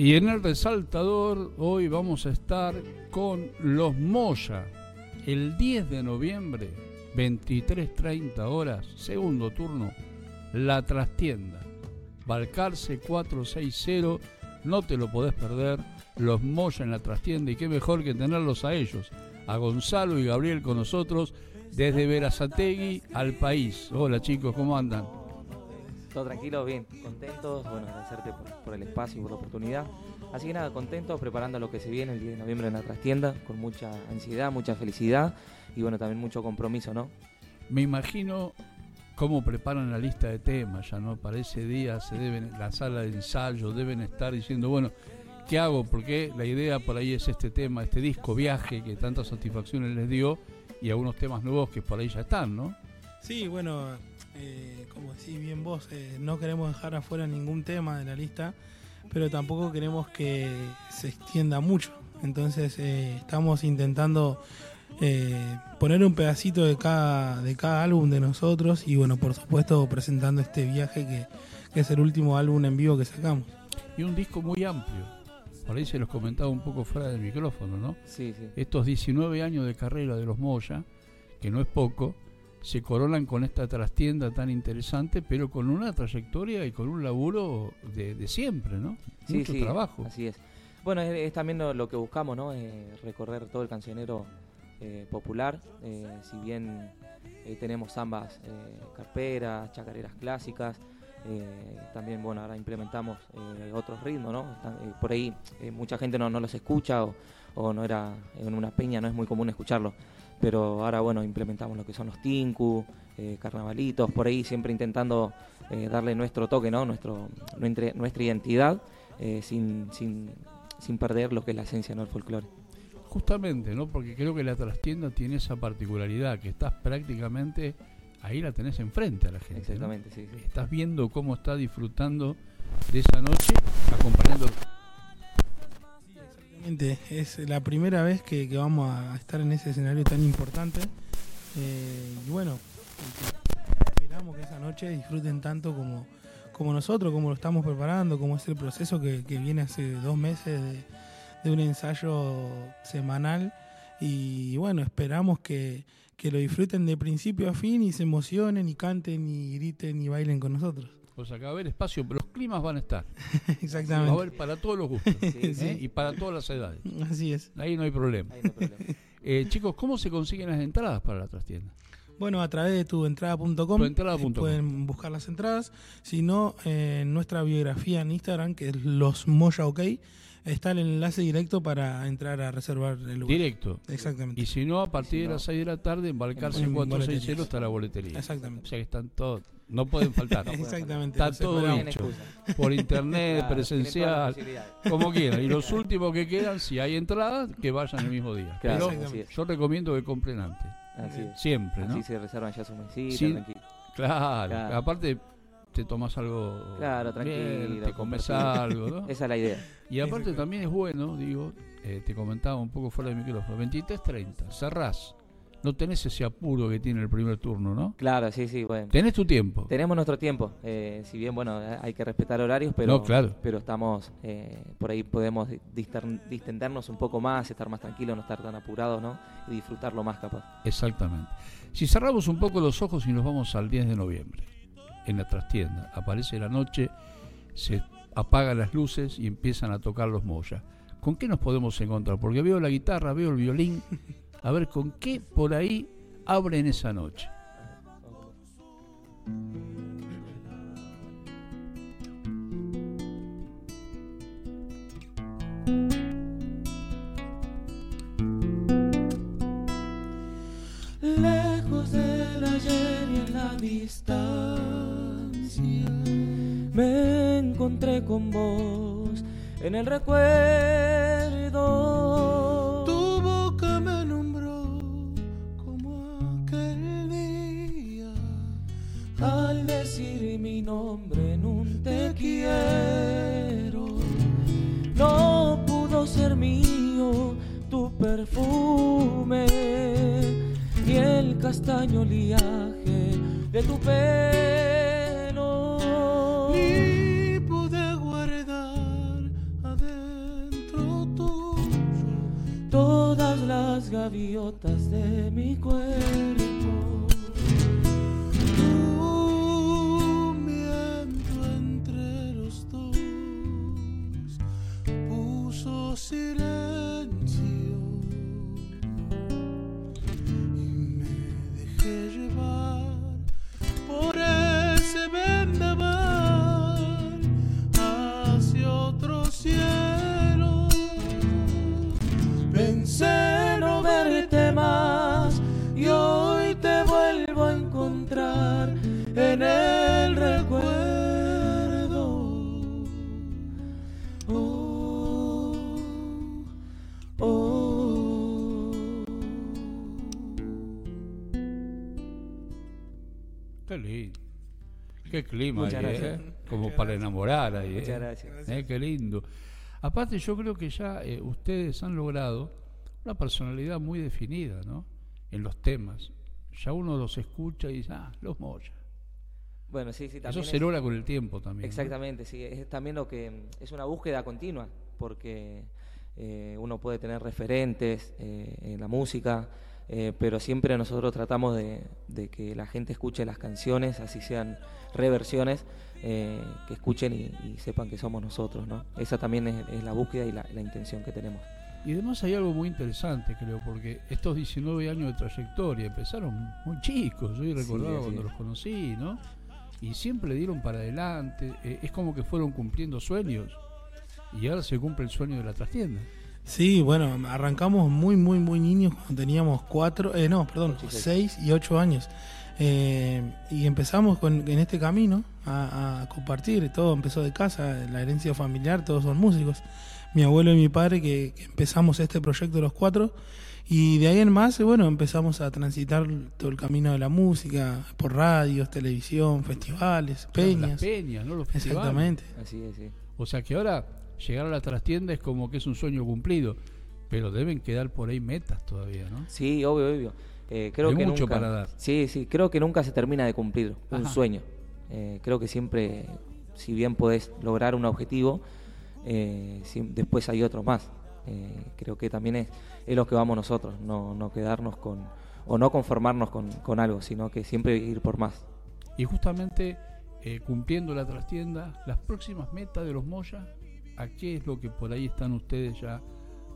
Y en el resaltador hoy vamos a estar con los Moya. El 10 de noviembre, 23.30 horas, segundo turno, La Trastienda. Balcarce 460, no te lo podés perder. Los Moya en la Trastienda y qué mejor que tenerlos a ellos, a Gonzalo y Gabriel con nosotros desde Verazategui al país. Hola chicos, ¿cómo andan? Todo tranquilo, bien, contentos, bueno, agradecerte por, el espacio y por la oportunidad. Así que nada, contentos, preparando lo que se viene el 10 de noviembre en la trastienda, con mucha ansiedad, mucha felicidad y bueno, también mucho compromiso, ¿no? Me imagino cómo preparan la lista de temas, ya no, para ese día se deben, la sala de ensayo, deben estar diciendo, bueno, ¿qué hago? Porque la idea por ahí es este tema, este disco, viaje, que tantas satisfacciones les dio y algunos temas nuevos que por ahí ya están, ¿no? Sí, bueno, eh, como decís bien vos, eh, no queremos dejar afuera ningún tema de la lista, pero tampoco queremos que se extienda mucho. Entonces eh, estamos intentando poner un pedacito de cada, de cada álbum de nosotros y bueno, por supuesto presentando este viaje que, que es el último álbum en vivo que sacamos. Y un disco muy amplio. Por ahí se los comentaba un poco fuera del micrófono, ¿no? Sí, sí. Estos 19 años de carrera de los Moya, que no es poco, se coronan con esta trastienda tan interesante, pero con una trayectoria y con un laburo de, siempre, ¿no? Sí, Mucho trabajo. Así es. Bueno, es, también lo, que buscamos, ¿no? Eh, recorrer todo el cancionero eh, popular. Eh, si bien tenemos ambas carperas, chacareras clásicas, también, bueno, ahora implementamos otros ritmos, ¿no? por ahí mucha gente no, no los escucha o, o no era en una peña, no es muy común escucharlo pero ahora bueno, implementamos lo que son los tinku, eh, carnavalitos, por ahí siempre intentando eh, darle nuestro toque, ¿no? Nuestro, nuestra, nuestra identidad eh, sin, sin, sin, perder lo que es la esencia del folclore. Justamente, ¿no? Porque creo que la trastienda tiene esa particularidad, que estás prácticamente, ahí la tenés enfrente a la gente. Exactamente, sí, sí. Estás viendo cómo está disfrutando de esa noche, acompañando es la primera vez que, vamos a estar en ese escenario tan importante. Eh, y bueno, esperamos que esa noche disfruten tanto como, nosotros, como lo estamos preparando, como es el proceso que, viene hace dos meses de, un ensayo semanal. Y bueno, esperamos que, que lo disfruten de principio a fin y se emocionen y canten y griten y bailen con nosotros. Pues acá va a haber espacio, pero los climas van a estar. Exactamente. Va a haber para todos los gustos ¿eh? y para todas las edades. Así es. Ahí no hay problema. Eh, chicos, ¿cómo se consiguen las entradas para la trastienda? Bueno, a través de tuentrada.com eh, pueden buscar las entradas. Si no, en nuestra biografía en Instagram, que es los Moya OK, está el enlace directo para entrar a reservar el lugar. Directo. Exactamente. Y si no, a partir de las 6 de la tarde, en Balcarce 460 está la boletería. Exactamente. O sea que están todos, no pueden faltar. Exactamente. Está todo hecho. Por internet, presencial, como quieran. Y los últimos que quedan, si hay entradas, que vayan el mismo día. Pero yo recomiendo que compren antes. Así Siempre, ¿no? Así se reservan ya su mesita, claro. Aparte, te tomas algo. Claro, tranquilo. te comes algo, ¿no? Esa es la idea. Y aparte también es bueno, digo, eh, te comentaba un poco fuera de micrófono, 23.30, cerrás. No tenés ese apuro que tiene el primer turno, ¿no? Claro, sí, sí, bueno. Tenés tu tiempo. Tenemos nuestro tiempo. Eh, si bien, bueno, hay que respetar horarios, pero, claro. pero estamos, eh, por ahí podemos distendernos un poco más, estar más tranquilos, no estar tan apurados, ¿no? Y disfrutarlo más capaz. Exactamente. Si cerramos un poco los ojos y nos vamos al 10 de noviembre en la trastienda. Aparece la noche, se apagan las luces y empiezan a tocar los Moya. ¿Con qué nos podemos encontrar? Porque veo la guitarra, veo el violín. A ver, ¿con qué por ahí abren esa noche? Lejos ayer y en la vista me encontré con vos en el recuerdo. Tu boca me nombró como aquel día al decir mi nombre en un te quiero. No pudo ser mío castaño liaje de tu pelo. Ni pude guardar adentro tuyo todas las gaviotas de mi cuerpo. Qué clima Muchas ahí, gracias. ¿eh? Como para enamorar ahí. ¿eh? Muchas gracias. Eh, Qué lindo. Aparte, yo creo que ya eh, ustedes han logrado una personalidad muy definida, ¿no? En los temas. Ya uno los escucha y dice, ah, los Moya. Bueno, sí, sí, Eso también. se es- logra con el tiempo también. ¿no? Exactamente, sí, es también lo que es una búsqueda continua, porque eh, uno puede tener referentes eh, en la música, eh, pero siempre nosotros tratamos de, de que la gente escuche las canciones, así sean reversiones, eh, que escuchen y, y sepan que somos nosotros, ¿no? Esa también es, es la búsqueda y la, la intención que tenemos. Y además hay algo muy interesante, creo, porque estos 19 años de trayectoria empezaron muy chicos. Yo recordaba así cuando los conocí, ¿no? Y siempre dieron para adelante. eh, es como que fueron cumpliendo sueños. Y ahora se cumple el sueño de la trastienda. Sí, bueno, arrancamos muy, muy, muy niños cuando teníamos cuatro, eh, no, perdón, Ocho seis. seis y ocho años. Eh, y empezamos con, en este camino a, a compartir, todo empezó de casa, la herencia familiar, todos son músicos. Mi abuelo y mi padre que, que empezamos este proyecto los cuatro y de ahí en más, bueno, empezamos a transitar todo el camino de la música, por radios, televisión, festivales, peñas. Las peñas, ¿no? Los festivales. Exactamente. Así es, sí. O sea que ahora llegar a la trastienda es como que es un sueño cumplido. Pero deben quedar por ahí metas todavía, ¿no? Sí, obvio, obvio. Eh, creo Hay que mucho nunca, para dar. Sí, sí, creo que nunca se termina de cumplir un sueño. Eh, creo que siempre, si bien podés lograr un objetivo, eh, después hay otro más. Eh, creo que también es, es lo que vamos nosotros, no, no quedarnos con, o no conformarnos con, con algo, sino que siempre ir por más. Y justamente cumpliendo la trastienda, las próximas metas de los Moya, ¿a qué es lo que por ahí están ustedes ya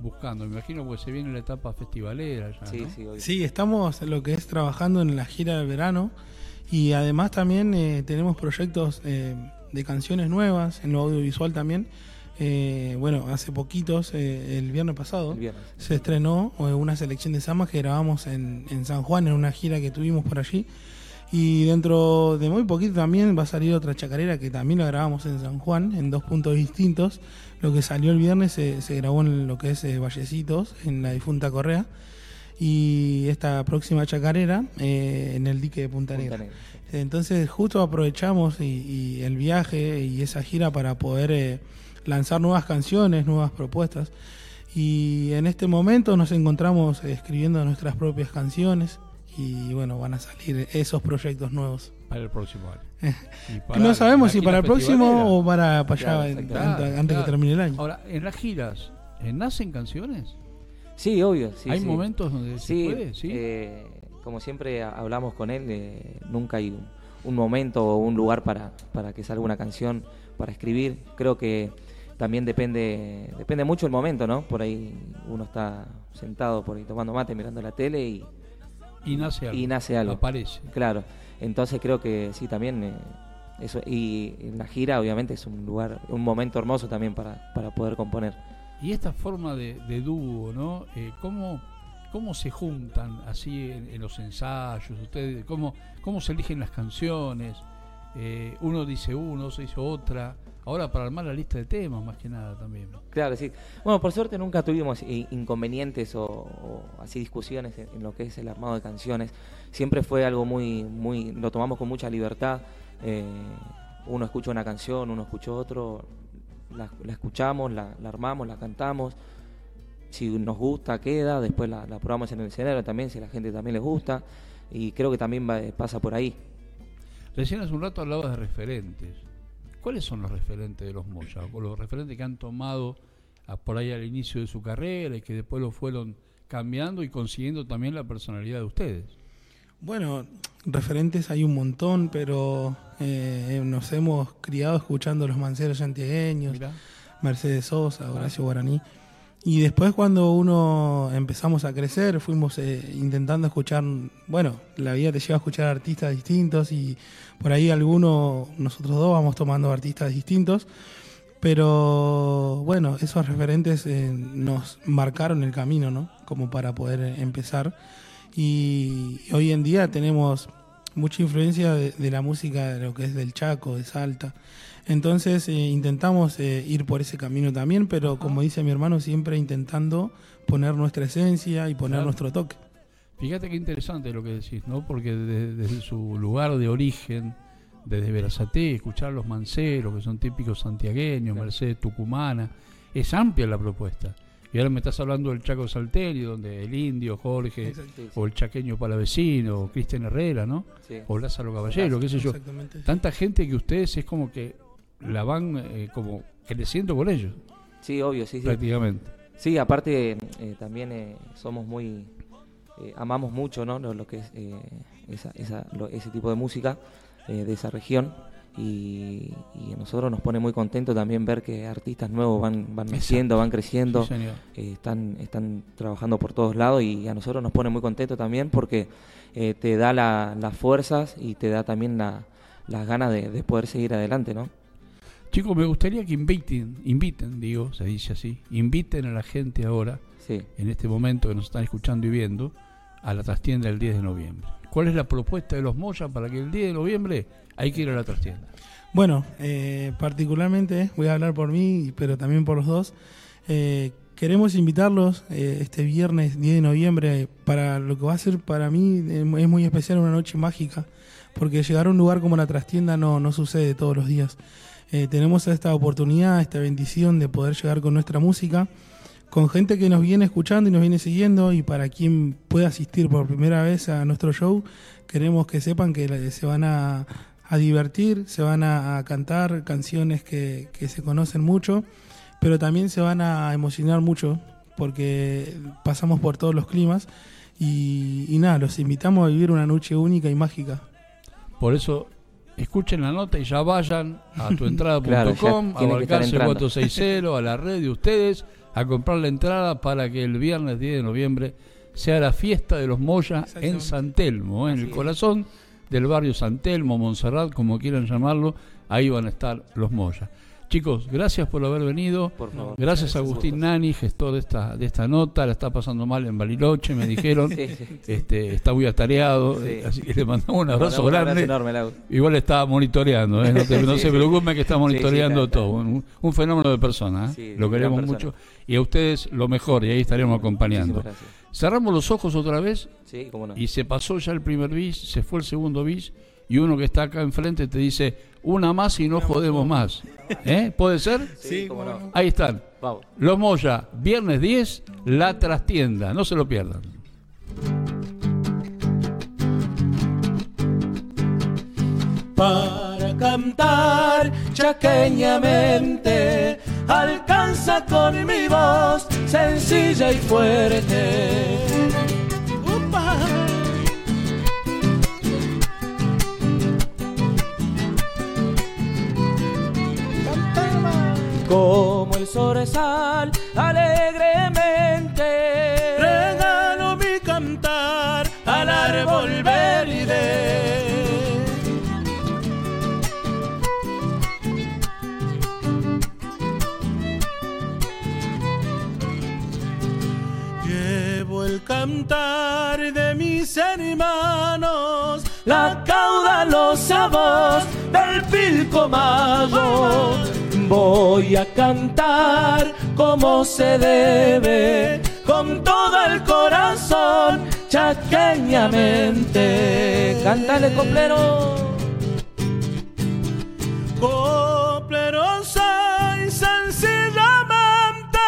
buscando? Me imagino que se viene la etapa festivalera ya. Sí, ¿no? sí. Sí, estamos lo que es trabajando en la gira del verano y además también eh, tenemos proyectos eh, de canciones nuevas en lo audiovisual también. Eh, bueno, hace poquitos, eh, el viernes pasado, El viernes. se estrenó una selección de sambas que grabamos en, en San Juan en una gira que tuvimos por allí. Y dentro de muy poquito también va a salir otra chacarera que también la grabamos en San Juan, en dos puntos distintos. Lo que salió el viernes se, se grabó en lo que es eh, Vallecitos, en la difunta Correa. Y esta próxima chacarera eh, en el dique de Punta Punta Negra. Entonces justo aprovechamos y, y el viaje y esa gira para poder eh, lanzar nuevas canciones, nuevas propuestas. Y en este momento nos encontramos escribiendo nuestras propias canciones y bueno, van a salir esos proyectos nuevos. Para el próximo año. Eh, Y para no sabemos si para el próximo o para, para Claro, allá antes, Claro, antes claro. que termine el año. Ahora, en las giras, ¿nacen canciones? Sí, obvio. Sí, ¿Hay sí. momentos donde Sí, se puede? Sí. eh, como siempre ha- hablamos con él, eh, nunca hay un, un momento o un lugar para, para que salga una canción, para escribir. Creo que también depende depende mucho el momento, ¿no? Por ahí uno está sentado por ahí tomando mate, mirando la tele y, y nace algo. y nace algo. Aparece. Claro. Entonces creo que sí, también eh, eso. Y la gira, obviamente, es un lugar, un momento hermoso también para, para poder componer. Y esta forma de, de dúo, ¿no? Eh, ¿cómo, ¿Cómo se juntan así en, en los ensayos? ustedes ¿cómo, ¿Cómo se eligen las canciones? Eh, uno dice uno, otro dice otra. Ahora para armar la lista de temas, más que nada también. Claro, sí. Bueno, por suerte nunca tuvimos inconvenientes o, así discusiones en, lo que es el armado de canciones. Siempre fue algo muy, muy, lo tomamos con mucha libertad. Eh, uno escucha una canción, uno escucha otro, la, escuchamos, la, armamos, la cantamos. Si nos gusta, queda. Después la, probamos en el escenario también, si a la gente también les gusta. Y creo que también pasa por ahí. Recién hace un rato hablabas de referentes. ¿Cuáles son los referentes de los Moya? O los referentes que han tomado a- por ahí al inicio de su carrera y que después lo fueron cambiando y consiguiendo también la personalidad de ustedes. Bueno, referentes hay un montón, pero eh, nos hemos criado escuchando los manceros santiagueños, Mercedes Sosa, Horacio Guaraní. Y después cuando uno empezamos a crecer, fuimos eh, intentando escuchar, bueno, la vida te lleva a escuchar artistas distintos y por ahí algunos, nosotros dos vamos tomando artistas distintos, pero bueno, esos referentes eh, nos marcaron el camino, ¿no? Como para poder empezar. Y hoy en día tenemos mucha influencia de, la música de lo que es del Chaco, de Salta. Entonces eh, intentamos eh, ir por ese camino también, pero como dice mi hermano, siempre intentando poner nuestra esencia y poner nuestro toque. Fíjate qué interesante lo que decís, ¿no? Porque desde, su lugar de origen, desde Verazate, escuchar a los manceros, que son típicos santiagueños, Mercedes tucumana, es amplia la propuesta. Y ahora me estás hablando del Chaco Salterio, donde el indio, Jorge, o el chaqueño Palavecino, o Cristian Herrera, ¿no? O Lázaro Caballero, qué sé yo. Tanta gente que ustedes es como que la van eh, como creciendo con ellos. Sí, obvio, sí, sí. Prácticamente. Sí, aparte eh, también eh, somos muy... amamos mucho, ¿no? Lo, que es ese tipo de música de esa región y, a nosotros nos pone muy contento también ver que artistas nuevos van, van naciendo, van creciendo, eh, están, están trabajando por todos lados y a nosotros nos pone muy contento también porque eh, te da las fuerzas y te da también las ganas de, poder seguir adelante, ¿no? Chicos, me gustaría que inviten, inviten, digo, se dice así, inviten a la gente ahora, en este momento que nos están escuchando y viendo, a la trastienda del 10 de noviembre. ¿Cuál es la propuesta de los Moya para que el 10 de noviembre hay que ir a la trastienda? Bueno, eh, particularmente voy a hablar por mí, pero también por los dos. Eh, queremos invitarlos eh, este viernes 10 de noviembre para lo que va a ser para mí es muy especial, una noche mágica, porque llegar a un lugar como la trastienda no, no sucede todos los días. Tenemos esta oportunidad, esta bendición de poder llegar con nuestra música con gente que nos viene escuchando y nos viene siguiendo y para quien pueda asistir por primera vez a nuestro show, queremos que sepan que se van a, divertir, se van a, cantar canciones que, se conocen mucho, pero también se van a emocionar mucho porque pasamos por todos los climas y, nada, los invitamos a vivir una noche única y mágica. Por eso escuchen la nota y ya vayan a tuentrada.com, a Balcarce 460, a la red de ustedes a comprar la entrada para que el viernes 10 de noviembre sea la fiesta de los Moya en San Telmo, en el corazón del barrio San Telmo, Montserrat, como quieran llamarlo, ahí van a estar los Moya. Chicos, gracias por haber venido. Gracias a Agustín Nani, gestor de esta, de esta nota. La está pasando mal en Bariloche, me dijeron. este Está muy atareado. Así que le mandamos un abrazo grande. Igual está monitoreando. ¿eh? No, se preocupen que está monitoreando todo. Un, fenómeno de persona. ¿eh? lo queremos mucho. Y a ustedes lo mejor. Y ahí estaremos acompañando. Cerramos los ojos otra vez. Y se pasó ya el primer bis, se fue el segundo bis. Y uno que está acá enfrente te dice una más y no jodemos más. ¿Eh? ¿Puede ser? Sí, cómo no. Ahí están. Vamos. Los Moya, viernes 10, la trastienda. No se lo pierdan. Para cantar chaqueñamente, alcanza con mi voz sencilla y fuerte. Zorzal alegremente. Regalo mi cantar al árbol verde. Llevo el cantar de mis hermanos, la caudalosa voz del pilcomayo Voy a cantar como se debe, con todo el corazón, chaqueñamente. Cántale, coplero. Coplero soy sencillamente,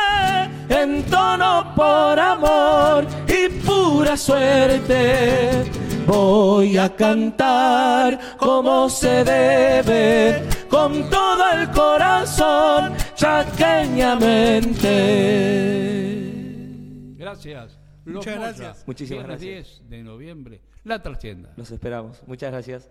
en tono por amor y pura suerte. Voy a cantar como se debe con todo el corazón, chaqueñamente. Gracias. Muchas gracias. Muchísimas gracias. 10 de noviembre, la trastienda. Los esperamos. Muchas gracias.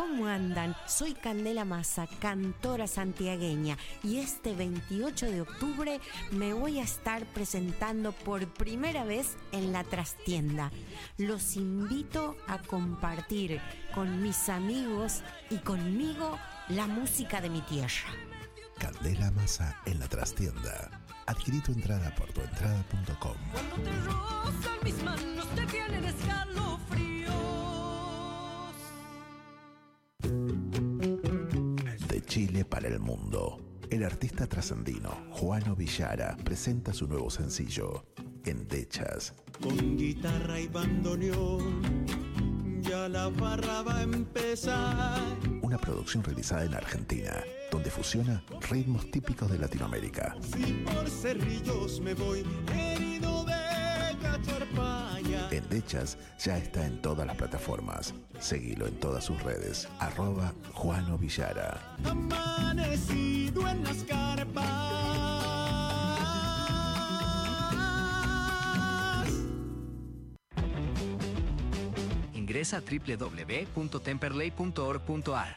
¿Cómo andan? Soy Candela Massa, cantora santiagueña, y este 28 de octubre me voy a estar presentando por primera vez en la trastienda. Los invito a compartir con mis amigos y conmigo la música de mi tierra. Candela Massa en la trastienda. Adquirí tu entrada por tuentrada.com. Cuando te rozan mis manos, te vienen escalofríos. Chile para el mundo. El artista trascendino Juano Villara presenta su nuevo sencillo, Endechas. Con guitarra y bandoneón, ya la barra va a empezar. Una producción realizada en Argentina, donde fusiona ritmos típicos de Latinoamérica. Si por cerrillos me voy herido. Endechas ya está en todas las plataformas. Seguilo en todas sus redes. Arroba Juano Villara. Amanecido en las carpas. Ingresa a www.temperley.org.ar.